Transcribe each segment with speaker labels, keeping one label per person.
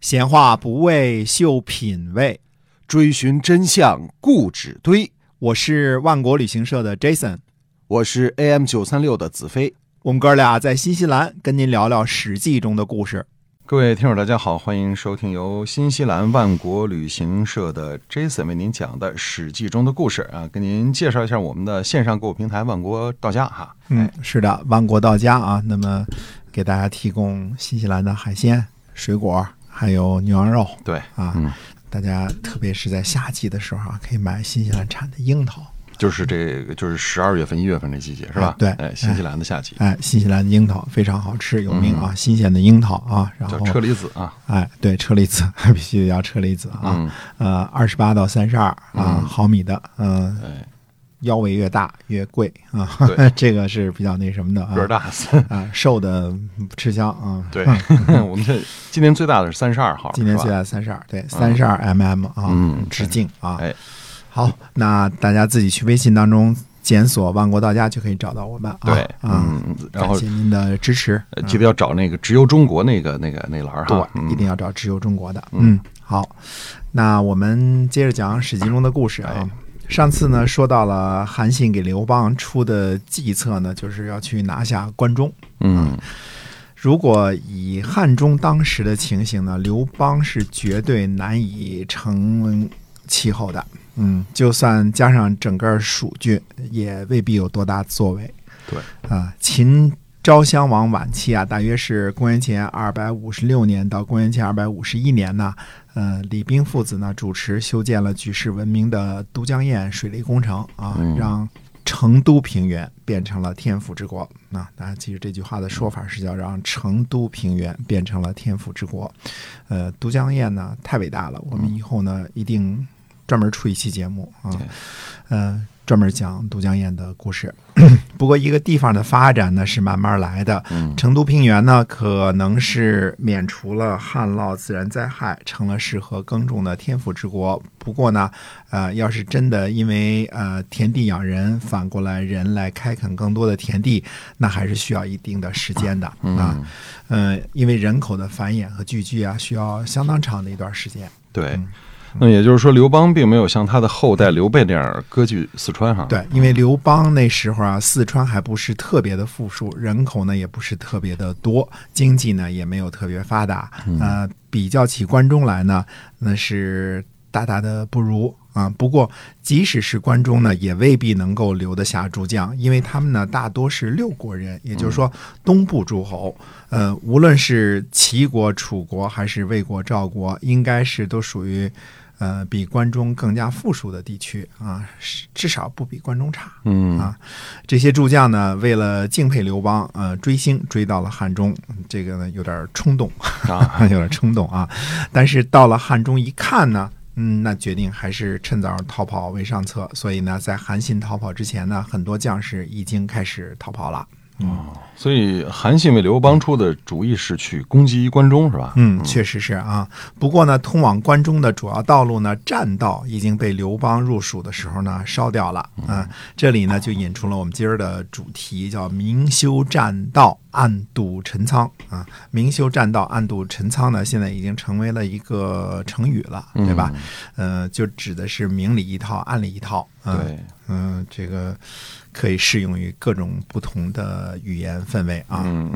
Speaker 1: 闲话不为秀品味，
Speaker 2: 追寻真相固执堆。
Speaker 1: 我是万国旅行社的 Jason，
Speaker 2: 我是 AM 九三六的子飞。
Speaker 1: 我们哥俩在新西兰跟您聊聊《史记》中的故事。
Speaker 3: 各位听友，大家好，欢迎收听由新西兰万国旅行社的 Jason 为您讲的《史记》中的故事啊，跟您介绍一下我们的线上购物平台万国到家哈。
Speaker 1: 嗯，是的，万国到家啊，那么给大家提供新西兰的海鲜、水果，还有牛羊肉。
Speaker 3: 对。
Speaker 1: 啊，
Speaker 3: 嗯。
Speaker 1: 大家特别是在夏季的时候啊，可以买新西兰产的樱桃。
Speaker 3: 就是这个，就是十二月份、一月份这季节是吧？
Speaker 1: 对。
Speaker 3: 哎，新西兰的夏季。
Speaker 1: 哎，新西兰的樱桃非常好吃，有名啊，新鲜的樱桃啊，然后
Speaker 3: 叫车厘子啊。
Speaker 1: 哎，对，车厘子 必须得要车厘子啊，
Speaker 3: 嗯。
Speaker 1: 呃，二十八到三十二啊
Speaker 3: 嗯。
Speaker 1: 毫米的，嗯、
Speaker 3: 哎，
Speaker 1: 腰围越大越贵啊
Speaker 3: 对，
Speaker 1: 这个是比较那什么的啊，
Speaker 3: 个儿大。
Speaker 1: 啊，瘦的不吃香啊。
Speaker 3: 对，我们这今年最大的是三十二号，
Speaker 1: 今年最大三十二，对，三十二 mm 啊，
Speaker 3: 嗯
Speaker 1: 直径啊。
Speaker 3: 哎，
Speaker 1: 好，那大家自己去微信当中检索“万国到家”就可以找到我们啊。
Speaker 3: 嗯，然后
Speaker 1: 感谢您的支持，
Speaker 3: 呃记得要找那个直邮中国那个那个那栏哈
Speaker 1: 一定要找直邮中国的。
Speaker 3: 嗯
Speaker 1: 嗯，好，那我们接着讲《史记》中的故事啊
Speaker 3: 哎。
Speaker 1: 上次呢，说到了韩信给刘邦出的计策呢，就是要去拿下关中。
Speaker 3: 嗯
Speaker 1: 如果以汉中当时的情形呢，刘邦是绝对难以成气候的。嗯，就算加上整个蜀郡，也未必有多大作为。
Speaker 3: 对
Speaker 1: 啊，秦昭襄王晚期啊，大约是公元前二百五十六年到公元前二百五十一年呢，呃，李冰父子呢主持修建了举世闻名的都江堰水利工程啊，
Speaker 3: 嗯
Speaker 1: 让成都平原变成了天府之国。那、大家记住这句话的说法是叫让成都平原变成了天府之国。呃，都江堰呢太伟大了，我们以后呢一定专门出一期节目啊
Speaker 3: 对，
Speaker 1: 呃，专门讲都江堰的故事。不过一个地方的发展呢是慢慢来的，
Speaker 3: 嗯
Speaker 1: 成都平原呢，可能是免除了旱涝自然灾害，成了适合耕种的天府之国。不过呢，呃，要是真的因为呃田地养人，反过来人来开垦更多的田地，那还是需要一定的时间的啊。
Speaker 3: 嗯，
Speaker 1: 嗯、因为人口的繁衍和聚居啊，需要相当长的一段时间。
Speaker 3: 对
Speaker 1: 嗯。
Speaker 3: 那也就是说，刘邦并没有像他的后代刘备那样割据四川哈。
Speaker 1: 对，因为刘邦那时候啊，四川还不是特别的富庶，人口呢也不是特别的多，经济呢也没有特别发达。呃，比较起关中来呢，那是大大的不如啊。不过，即使是关中呢，也未必能够留得下诸将，因为他们呢大多是六国人，也就是说东部诸侯。呃，无论是齐国、楚国还是魏国、赵国，应该是都属于。呃，比关中更加富庶的地区啊，至少不比关中差。
Speaker 3: 嗯
Speaker 1: 啊这些诸将呢，为了敬佩刘邦，呃，追星追到了汉中，这个呢有点冲动，
Speaker 3: 啊，
Speaker 1: 有点冲动啊。但是到了汉中一看呢，嗯，那决定还是趁早逃跑为上策。所以呢，在韩信逃跑之前呢，很多将士已经开始逃跑了。
Speaker 3: 所以韩信为刘邦出的主意是去攻击关中是吧？
Speaker 1: 嗯，确实是啊。不过呢，通往关中的主要道路呢，栈道已经被刘邦入蜀的时候呢烧掉了。嗯，这里呢就引出了我们今儿的主题，叫“明修栈道，暗度陈仓”啊。明修栈道，暗度陈仓呢，现在已经成为了一个成语了，对吧？呃，就指的是明里一套，暗里一套。嗯、
Speaker 3: 对，
Speaker 1: 嗯、这个可以适用于各种不同的语言氛围啊。
Speaker 3: 嗯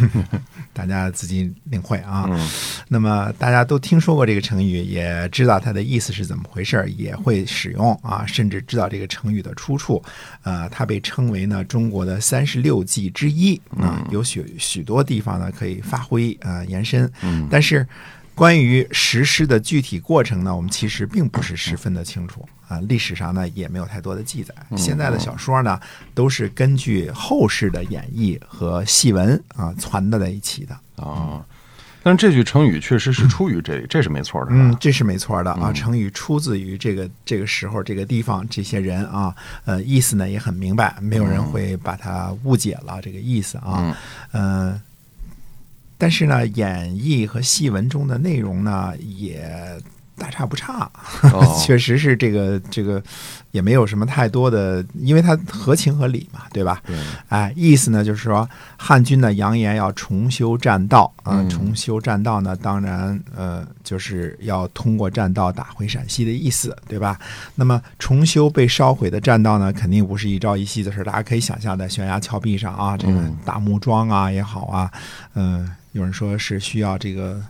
Speaker 1: 大家自己领会啊。
Speaker 3: 嗯
Speaker 1: 那么大家都听说过这个成语，也知道它的意思是怎么回事儿，也会使用啊，甚至知道这个成语的出处。呃，它被称为呢中国的三十六计之一啊，有许许多地方呢可以发挥呃延伸，
Speaker 3: 嗯
Speaker 1: 但是。关于实施的具体过程呢，我们其实并不是十分的清楚啊，历史上呢也没有太多的记载。现在的小说呢，都是根据后世的演绎和戏文啊攒的在一起的。
Speaker 3: 啊，但是这句成语确实是出于这里，这是没错的。
Speaker 1: 嗯，，这是没错的啊。成语出自于这个这个时候、这个地方、这些人啊，呃，意思呢也很明白，没有人会把它误解了这个意思啊。嗯、但是呢，演绎和戏文中的内容呢，也大差不差，
Speaker 3: 哦。
Speaker 1: 确实是这个这个也没有什么太多的，因为它合情合理嘛，对吧？
Speaker 3: 对，
Speaker 1: 哎，意思呢就是说，汉军呢扬言要重修栈道啊、
Speaker 3: 嗯。
Speaker 1: 重修栈道呢，当然呃就是要通过栈道打回陕西的意思，对吧？那么重修被烧毁的栈道呢，肯定不是一朝一夕的事儿，大家可以想象，在悬崖峭壁上啊，这个大木桩啊也好啊，嗯、有人说是需要这个。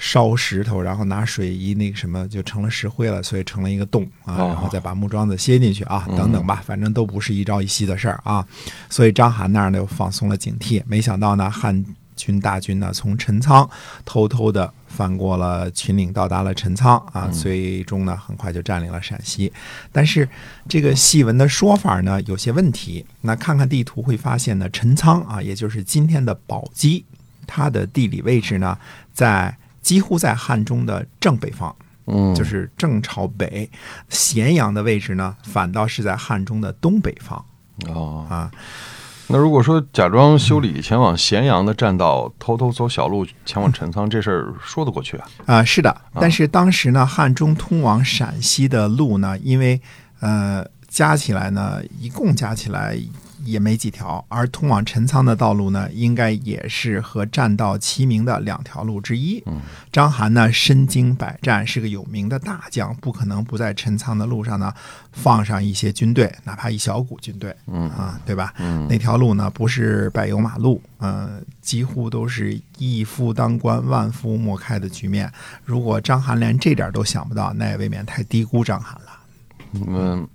Speaker 1: 烧石头，然后拿水一那个什么，就成了石灰了，所以成了一个洞啊，
Speaker 3: 哦
Speaker 1: 然后再把木桩子歇进去啊，
Speaker 3: 嗯
Speaker 1: 等等吧，反正都不是一朝一夕的事儿啊。所以章邯那儿呢又放松了警惕，没想到呢汉军大军呢从陈仓偷偷的翻过了秦岭，到达了陈仓啊，最终呢很快就占领了陕西。但是这个戏文的说法呢有些问题，那看看地图会发现呢，陈仓啊，也就是今天的宝鸡，它的地理位置呢在几乎在汉中的正北方。
Speaker 3: 嗯，
Speaker 1: 就是正朝北，咸阳的位置呢，反倒是在汉中的东北方
Speaker 3: 哦。
Speaker 1: 啊。
Speaker 3: 那如果说假装修理前往咸阳的栈道，偷偷走小路前往陈仓，这事儿说得过去啊？
Speaker 1: 啊，是的，但是当时呢，汉中通往陕西的路呢，因为呃加起来呢，一共加起来也没几条，而通往陈仓的道路呢，应该也是和栈道齐名的两条路之一。
Speaker 3: 嗯，
Speaker 1: 章邯呢身经百战，是个有名的大将，不可能不在陈仓的路上呢放上一些军队，哪怕一小股军队。
Speaker 3: 嗯
Speaker 1: 啊，对吧？
Speaker 3: 嗯
Speaker 1: 那条路呢，不是柏油马路，呃，几乎都是一夫当关，万夫莫开的局面。如果章邯连这点都想不到，那也未免太低估章邯了。
Speaker 3: 嗯，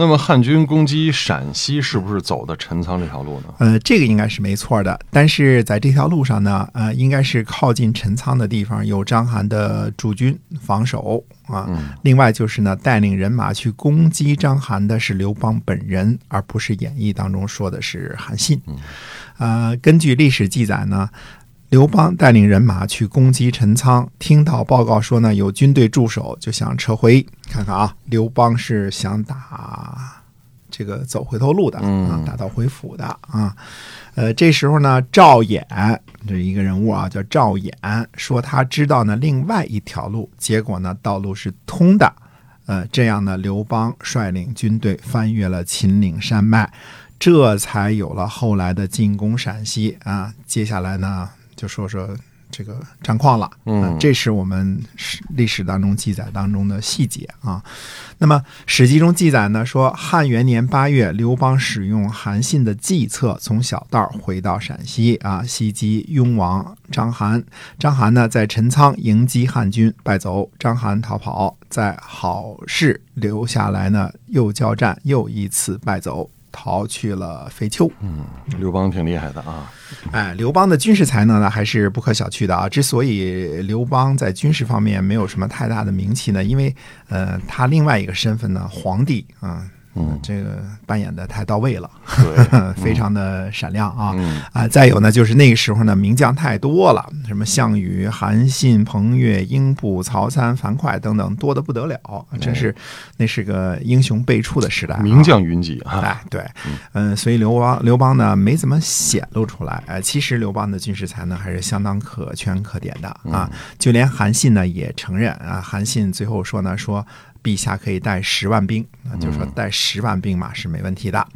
Speaker 3: 那么汉军攻击陕西是不是走的陈仓这条路呢？
Speaker 1: 呃，这个应该是没错的，但是在这条路上呢，呃，应该是靠近陈仓的地方有章邯的驻军防守啊。
Speaker 3: 嗯
Speaker 1: 另外就是呢，带领人马去攻击章邯的是刘邦本人，而不是演义当中说的是韩信。呃，根据历史记载呢，刘邦带领人马去攻击陈仓，听到报告说呢有军队驻守，就想撤回。看看啊，刘邦是想打这个走回头路的啊
Speaker 3: 嗯，
Speaker 1: 打道回府的啊。呃，这时候呢，赵衍这一个人物啊，叫赵衍，说他知道呢另外一条路，结果呢道路是通的。呃，这样呢，刘邦率领军队翻越了秦岭山脉，这才有了后来的进攻陕西啊。接下来呢，就说说这个战况了。
Speaker 3: 嗯
Speaker 1: 呃这是我们史历史当中记载当中的细节啊。那么《史记》中记载呢，说汉元年八月，刘邦使用韩信的计策，从小道回到陕西啊，袭击雍王章邯。章邯呢，在陈仓迎击汉军，败走，章邯逃跑，在好事留下来呢，又交战，又一次败走。逃去了肥丘，嗯
Speaker 3: 刘邦挺厉害的啊。
Speaker 1: 哎，刘邦的军事才能呢，还是不可小觑的啊。之所以刘邦在军事方面没有什么太大的名气呢，因为呃，他另外一个身份呢，皇帝啊，
Speaker 3: 嗯
Speaker 1: 这个扮演的太到位了，
Speaker 3: 对，
Speaker 1: 非常的闪亮啊。
Speaker 3: 嗯
Speaker 1: 啊，再有呢，就是那个时候呢，名将太多了，什么项羽、韩信、彭越、英布、曹参、樊哙等等，多的不得了，真是那是个英雄辈出的时代、啊。
Speaker 3: 名将云集啊。
Speaker 1: 哎，对，嗯、所以刘邦刘邦呢没怎么显露出来。哎，其实刘邦的军事才能还是相当可圈可点的啊。就连韩信呢也承认啊，韩信最后说呢说。陛下可以带十万兵，那，就是说带十万兵马是没问题的。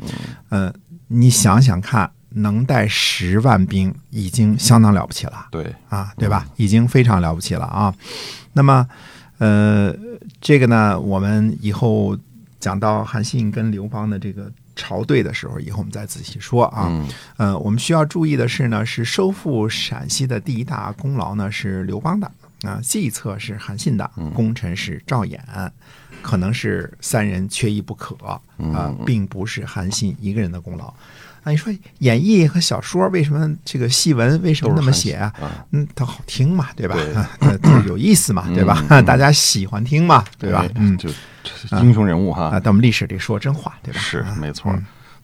Speaker 1: 嗯、你想想看，能带十万兵已经相当了不起了。
Speaker 3: 对，
Speaker 1: 啊，对吧？已经非常了不起了啊。那么，呃，这个呢，我们以后讲到韩信跟刘邦的这个朝对的时候，以后我们再仔细说啊。
Speaker 3: 嗯
Speaker 1: 呃，我们需要注意的是呢，是收复陕西的第一大功劳呢是刘邦的啊，计策是韩信的，功臣是赵衍，可能是三人缺一不可啊、
Speaker 3: 嗯
Speaker 1: 并不是韩信一个人的功劳。啊，你说演义和小说为什么这个戏文为什么那么写啊？
Speaker 3: 啊，
Speaker 1: 嗯，它好听嘛，对吧？有意思嘛，对吧？
Speaker 3: 嗯
Speaker 1: 大家喜欢听嘛，对吧？嗯，
Speaker 3: 就这英雄人物
Speaker 1: 啊，
Speaker 3: 哈，
Speaker 1: 但我们历史里说真话，对吧？
Speaker 3: 是
Speaker 1: 啊
Speaker 3: 没错。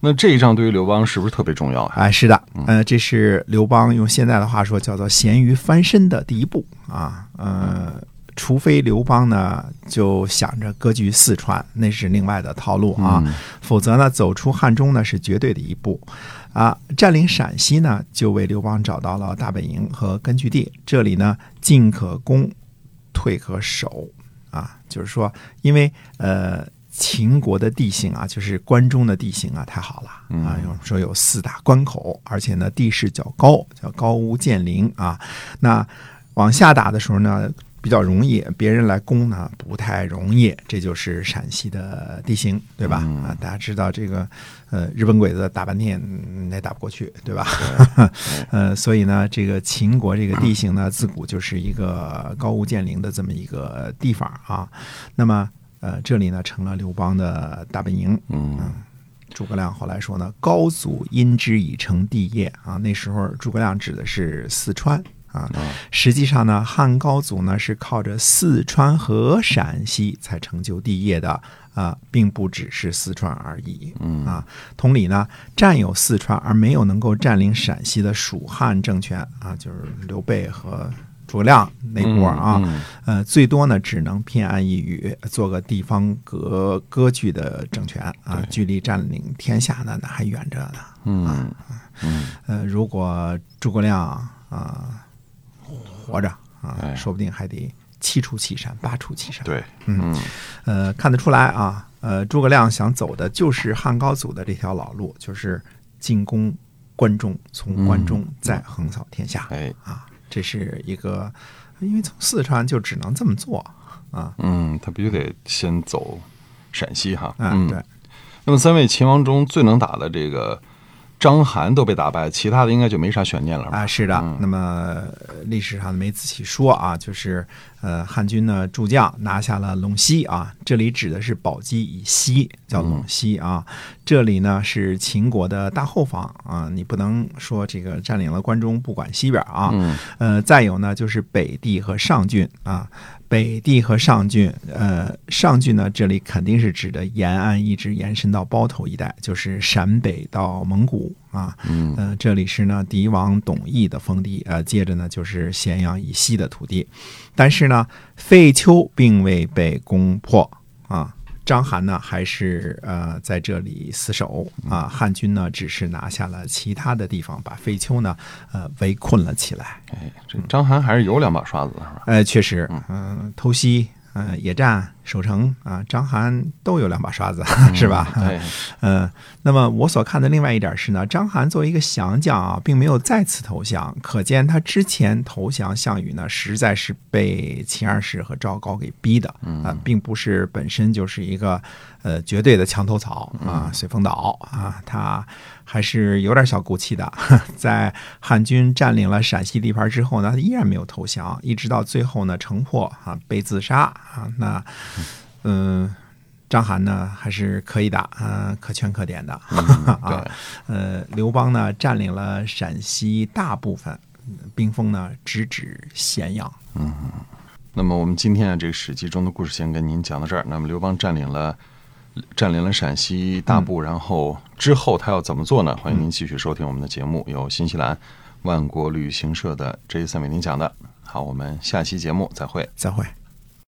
Speaker 3: 那这一仗对于刘邦是不是特别重要啊？
Speaker 1: 哎，是的，呃，这是刘邦用现在的话说叫做咸鱼翻身的第一步啊，呃，除非刘邦呢就想着割据四川，那是另外的套路啊，
Speaker 3: 嗯。
Speaker 1: 否则呢走出汉中呢是绝对的一步。啊，占领陕西呢就为刘邦找到了大本营和根据地，这里呢进可攻，退可守。啊，就是说，因为呃。秦国的地形啊，就是关中的地形啊，太好了啊！有说有四大关口，而且呢地势较高，叫高屋建瓴啊。那往下打的时候呢，比较容易，别人来攻呢不太容易。这就是陕西的地形，对吧？啊，大家知道这个呃，日本鬼子打半天也打不过去，对吧？呃，所以呢，这个秦国这个地形呢，自古就是一个高屋建瓴的这么一个地方啊。那么。呃，这里呢成了刘邦的大本营。
Speaker 3: 嗯，
Speaker 1: 诸葛亮后来说呢，高祖因之以成帝业啊。那时候诸葛亮指的是四川啊。实际上呢，汉高祖呢是靠着四川和陕西才成就帝业的啊，并不只是四川而已。
Speaker 3: 嗯
Speaker 1: 啊，同理呢，占有四川而没有能够占领陕西的蜀汉政权啊，就是刘备和。诸葛亮那波啊，呃，最多呢只能偏安一隅，做个地方割割据的政权啊，距离占领天下呢那还远着呢。
Speaker 3: 嗯
Speaker 1: 嗯，呃，如果诸葛亮啊活着啊，说不定还得七出祁山，八出祁山。
Speaker 3: 对，
Speaker 1: 嗯，呃，看得出来啊，呃，诸葛亮想走的就是汉高祖的这条老路，就是进攻关中，从关中再横扫天下。
Speaker 3: 哎
Speaker 1: 啊。这是一个，因为从四川就只能这么做啊。
Speaker 3: 嗯，他必须得先走陕西哈。
Speaker 1: 嗯，对。
Speaker 3: 那么三位秦王中最能打的这个。章邯都被打败，其他的应该就没啥悬念了
Speaker 1: 啊。是的，那么历史上没仔细说啊，就是呃，汉军呢诸将拿下了陇西啊，这里指的是宝鸡以西叫陇西啊，这里呢是秦国的大后方啊，你不能说这个占领了关中不管西边啊。呃，再有呢就是北地和上郡啊。北地和上郡，呃，上郡呢，这里肯定是指的延安一直延伸到包头一带，就是陕北到蒙古啊。
Speaker 3: 嗯，
Speaker 1: 呃，这里是呢狄王董翳的封地，呃，接着呢就是咸阳以西的土地，但是呢，废丘并未被攻破啊。章邯呢，还是呃在这里死守啊？汉军呢，只是拿下了其他的地方，把废丘呢，呃围困了起来。
Speaker 3: 哎，这章邯还是有两把刷子，是吧？
Speaker 1: 呃，确实，嗯，偷袭。嗯，野战、守城啊，张邯都有两把刷子，是吧？
Speaker 3: 对，
Speaker 1: 嗯，那么我所看的另外一点是呢，张邯作为一个降将啊，并没有再次投降，可见他之前投降项羽呢，实在是被秦二世和赵高给逼的啊，并不是本身就是一个呃绝对的墙头草啊，随风倒啊，他。还是有点小骨气的，在汉军占领了陕西地盘之后呢，他依然没有投降，一直到最后呢，城破啊，被自杀啊。那，嗯，张邯呢还是可以的，啊，可圈可点的 啊。呃，刘邦呢占领了陕西大部分，兵锋呢直指咸阳。
Speaker 3: 嗯，那么我们今天啊，这个史记中的故事先跟您讲到这儿。那么刘邦占领了。占领了陕西大部，然后之后他要怎么做呢？欢迎您继续收听我们的节目，由新西兰万国旅行社的 Jason 为您讲的。好，我们下期节目再会，
Speaker 1: 再会。